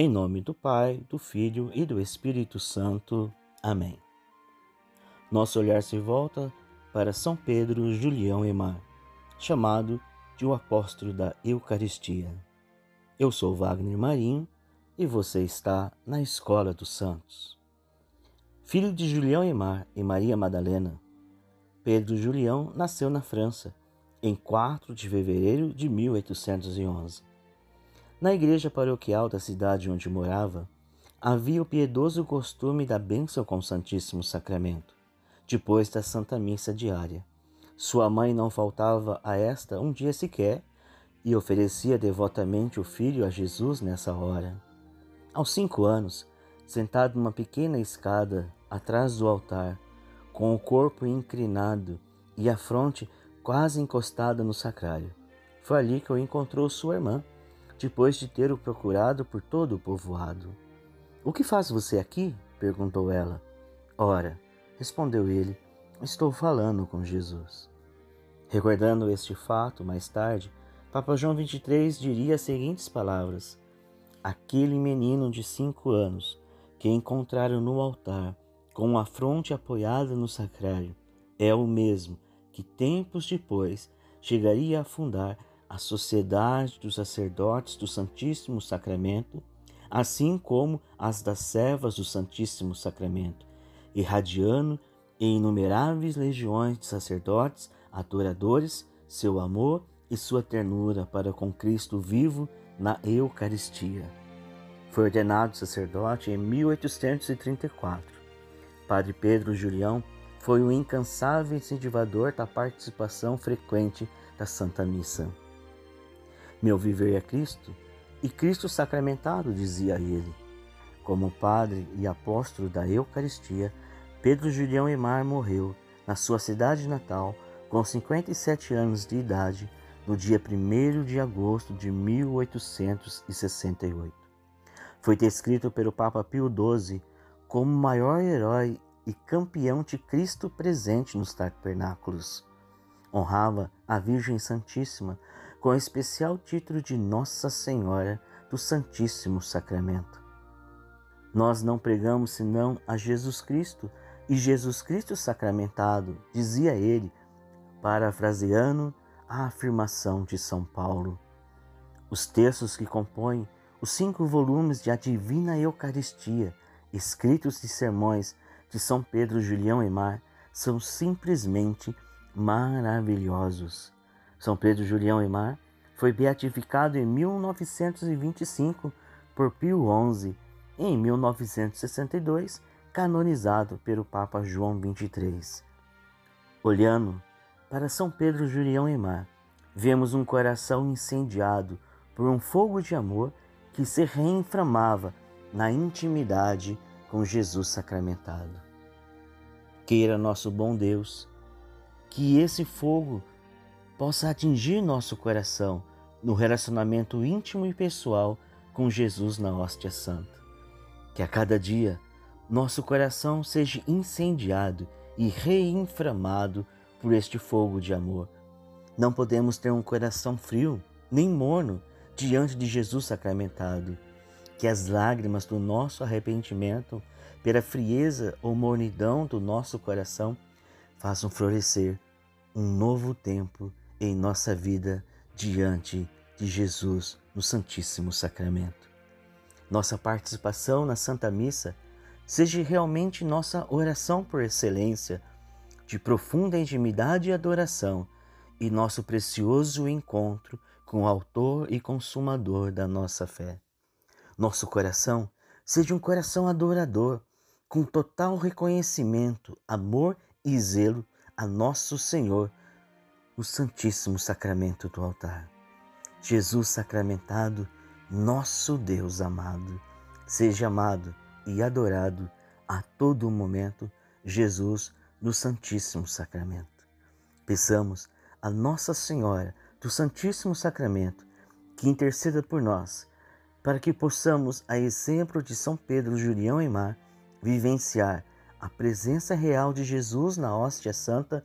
Em nome do Pai, do Filho e do Espírito Santo. Amém. Nosso olhar se volta para São Pedro Julião Emar, chamado de o apóstolo da Eucaristia. Eu sou Wagner Marinho e você está na Escola dos Santos. Filho de Julião Emar e Maria Madalena, Pedro Julião nasceu na França em 4 de fevereiro de 1811. Na igreja paroquial da cidade onde morava, havia o piedoso costume da bênção com o Santíssimo Sacramento, depois da Santa Missa diária. Sua mãe não faltava a esta um dia sequer e oferecia devotamente o filho a Jesus nessa hora. Aos cinco anos, sentado numa pequena escada atrás do altar, com o corpo inclinado e a fronte quase encostada no sacrário, foi ali que o encontrou sua irmã depois de ter o procurado por todo o povoado. O que faz você aqui? perguntou ela. Ora, respondeu ele, estou falando com Jesus. Recordando este fato, mais tarde, Papa João XXIII diria as seguintes palavras: Aquele menino de cinco anos que encontraram no altar, com a fronte apoiada no sacrário, é o mesmo que tempos depois chegaria a fundar a Sociedade dos Sacerdotes do Santíssimo Sacramento, assim como as das servas do Santíssimo Sacramento, irradiando em inumeráveis legiões de sacerdotes adoradores seu amor e sua ternura para com Cristo vivo na Eucaristia. Foi ordenado sacerdote em 1834. Padre Pedro Julião foi um incansável incentivador da participação frequente da Santa Missa. Meu viver é Cristo e Cristo sacramentado, dizia ele. Como padre e apóstolo da Eucaristia, Pedro Julião Emar morreu na sua cidade natal com 57 anos de idade no dia 1 de agosto de 1868. Foi descrito pelo Papa Pio XII como o maior herói e campeão de Cristo presente nos tabernáculos. Honrava a Virgem Santíssima com o especial título de Nossa Senhora do Santíssimo Sacramento. Nós não pregamos senão a Jesus Cristo e Jesus Cristo sacramentado, dizia ele, parafraseando a afirmação de São Paulo. Os textos que compõem os cinco volumes de A Divina Eucaristia, escritos de sermões de São Pedro Julião Emar, são simplesmente maravilhosos. São Pedro Julião Emar foi beatificado em 1925 por Pio XI e em 1962 canonizado pelo Papa João XXIII. Olhando para São Pedro Julião Emar, vemos um coração incendiado por um fogo de amor que se reinflamava na intimidade com Jesus sacramentado. Queira nosso bom Deus que esse fogo possa atingir nosso coração no relacionamento íntimo e pessoal com Jesus na hóstia santa. Que a cada dia nosso coração seja incendiado e reinflamado por este fogo de amor. Não podemos ter um coração frio nem morno diante de Jesus sacramentado. Que as lágrimas do nosso arrependimento, pela frieza ou mornidão do nosso coração, façam florescer um novo tempo em nossa vida diante de Jesus no Santíssimo Sacramento. Nossa participação na Santa Missa seja realmente nossa oração por excelência, de profunda intimidade e adoração, e nosso precioso encontro com o Autor e Consumador da nossa fé. Nosso coração seja um coração adorador, com total reconhecimento, amor e zelo a nosso Senhor o Santíssimo Sacramento do altar. Jesus sacramentado, nosso Deus amado, seja amado e adorado a todo momento, Jesus no Santíssimo Sacramento. Peçamos a Nossa Senhora do Santíssimo Sacramento que interceda por nós, para que possamos, a exemplo de São Pedro Julião e Mar, vivenciar a presença real de Jesus na hóstia santa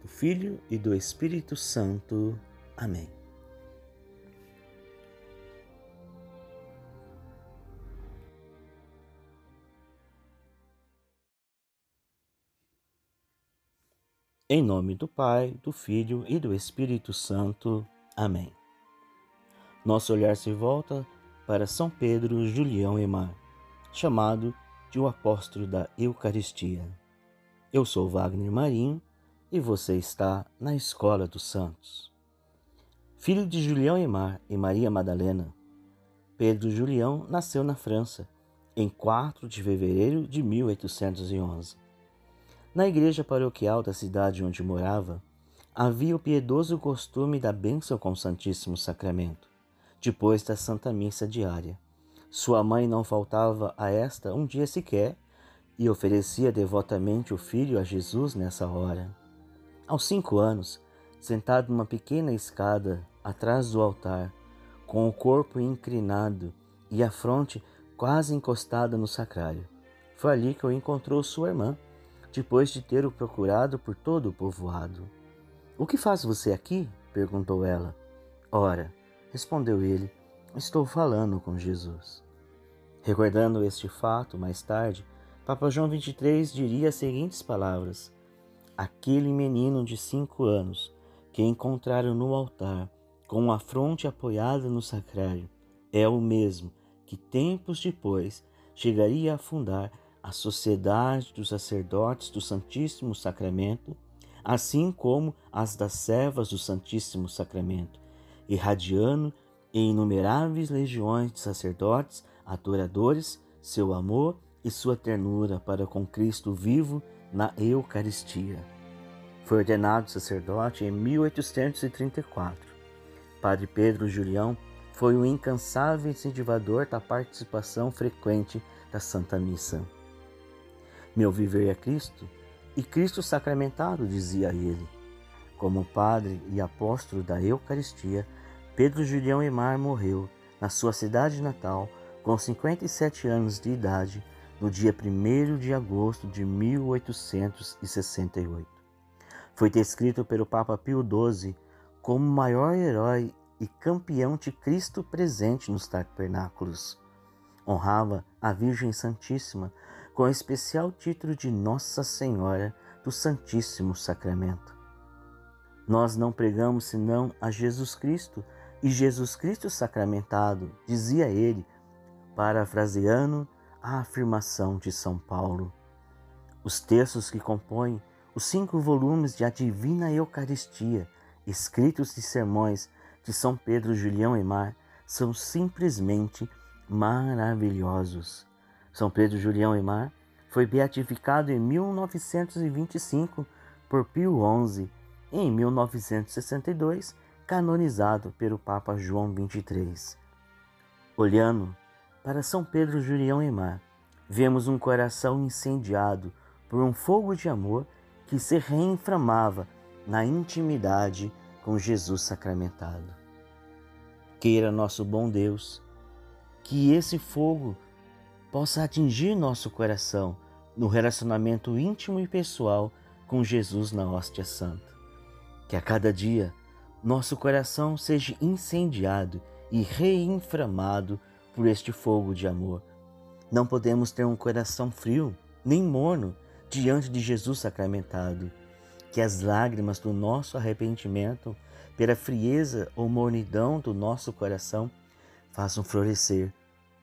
do Filho e do Espírito Santo. Amém. Em nome do Pai, do Filho e do Espírito Santo. Amém. Nosso olhar se volta para São Pedro Julião Emar, chamado de o apóstolo da Eucaristia. Eu sou Wagner Marinho e você está na Escola dos Santos. Filho de Julião Emar e Maria Madalena, Pedro Julião nasceu na França em 4 de fevereiro de 1811. Na igreja paroquial da cidade onde morava, havia o piedoso costume da bênção com o Santíssimo Sacramento, depois da Santa Missa diária. Sua mãe não faltava a esta um dia sequer e oferecia devotamente o filho a Jesus nessa hora. Aos cinco anos, sentado numa pequena escada atrás do altar, com o corpo inclinado e a fronte quase encostada no sacrário, foi ali que o encontrou sua irmã depois de ter o procurado por todo o povoado. O que faz você aqui? perguntou ela. Ora, respondeu ele, estou falando com Jesus. Recordando este fato, mais tarde, Papa João XXIII diria as seguintes palavras: Aquele menino de cinco anos que encontraram no altar, com a fronte apoiada no sacrário, é o mesmo que tempos depois chegaria a fundar a sociedade dos sacerdotes do Santíssimo Sacramento, assim como as das servas do Santíssimo Sacramento, irradiando em inumeráveis legiões de sacerdotes adoradores seu amor e sua ternura para com Cristo vivo na Eucaristia. Foi ordenado sacerdote em 1834. Padre Pedro Julião foi um incansável incentivador da participação frequente da Santa Missa. Meu viver é Cristo e Cristo sacramentado, dizia ele. Como padre e apóstolo da Eucaristia, Pedro Julião Emar morreu na sua cidade natal com 57 anos de idade no dia 1 de agosto de 1868. Foi descrito pelo Papa Pio XII como o maior herói e campeão de Cristo presente nos tabernáculos. Honrava a Virgem Santíssima com o especial título de Nossa Senhora do Santíssimo Sacramento. Nós não pregamos senão a Jesus Cristo e Jesus Cristo sacramentado, dizia ele, parafraseando a afirmação de São Paulo. Os textos que compõem os cinco volumes de A Divina Eucaristia, escritos de sermões de São Pedro Julião Emar, são simplesmente maravilhosos. São Pedro Julião Emar foi beatificado em 1925 por Pio XI e em 1962 canonizado pelo Papa João XXIII. Olhando para São Pedro Julião Emar, vemos um coração incendiado por um fogo de amor que se reinflamava na intimidade com Jesus sacramentado. Queira nosso bom Deus que esse fogo possa atingir nosso coração no relacionamento íntimo e pessoal com Jesus na hóstia santa. Que a cada dia nosso coração seja incendiado e reinflamado por este fogo de amor. Não podemos ter um coração frio nem morno diante de Jesus sacramentado. Que as lágrimas do nosso arrependimento, pela frieza ou mornidão do nosso coração, façam florescer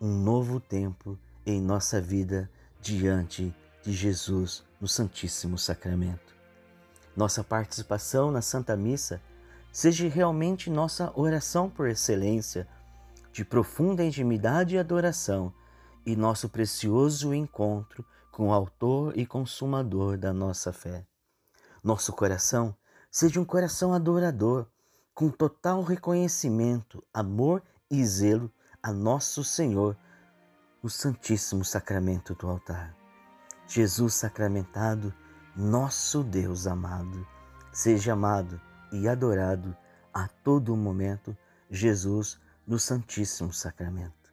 um novo tempo em nossa vida diante de Jesus no Santíssimo Sacramento. Nossa participação na Santa Missa seja realmente nossa oração por excelência, de profunda intimidade e adoração, e nosso precioso encontro com o Autor e Consumador da nossa fé. Nosso coração seja um coração adorador, com total reconhecimento, amor e zelo a nosso Senhor no Santíssimo Sacramento do altar. Jesus sacramentado, nosso Deus amado, seja amado e adorado a todo momento, Jesus no Santíssimo Sacramento.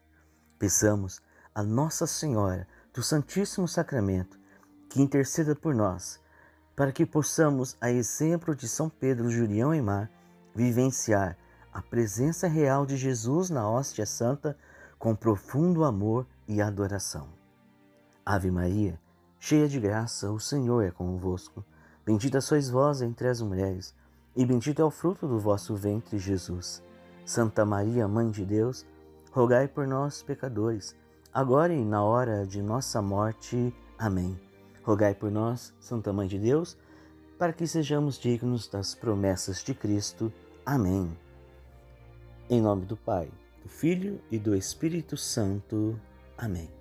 Peçamos a Nossa Senhora do Santíssimo Sacramento que interceda por nós, para que possamos, a exemplo de São Pedro Julião e Mar, vivenciar a presença real de Jesus na hóstia santa com profundo amor e adoração. Ave Maria, cheia de graça, o Senhor é convosco. Bendita sois vós entre as mulheres, e bendito é o fruto do vosso ventre, Jesus. Santa Maria, Mãe de Deus, rogai por nós, pecadores, agora e na hora de nossa morte. Amém. Rogai por nós, Santa Mãe de Deus, para que sejamos dignos das promessas de Cristo. Amém. Em nome do Pai, do Filho e do Espírito Santo. Amém.